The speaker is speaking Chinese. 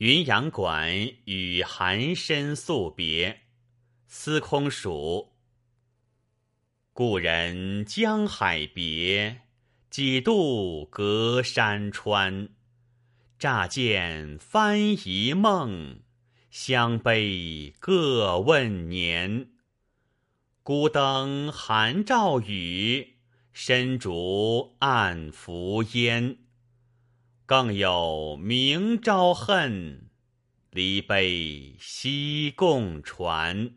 云阳馆与寒深宿别，司空曙。故人江海别，几度隔山川。乍见翻疑梦，相悲各问年。孤灯寒照雨，深烛暗伏烟。更有明朝恨，离悲西共传。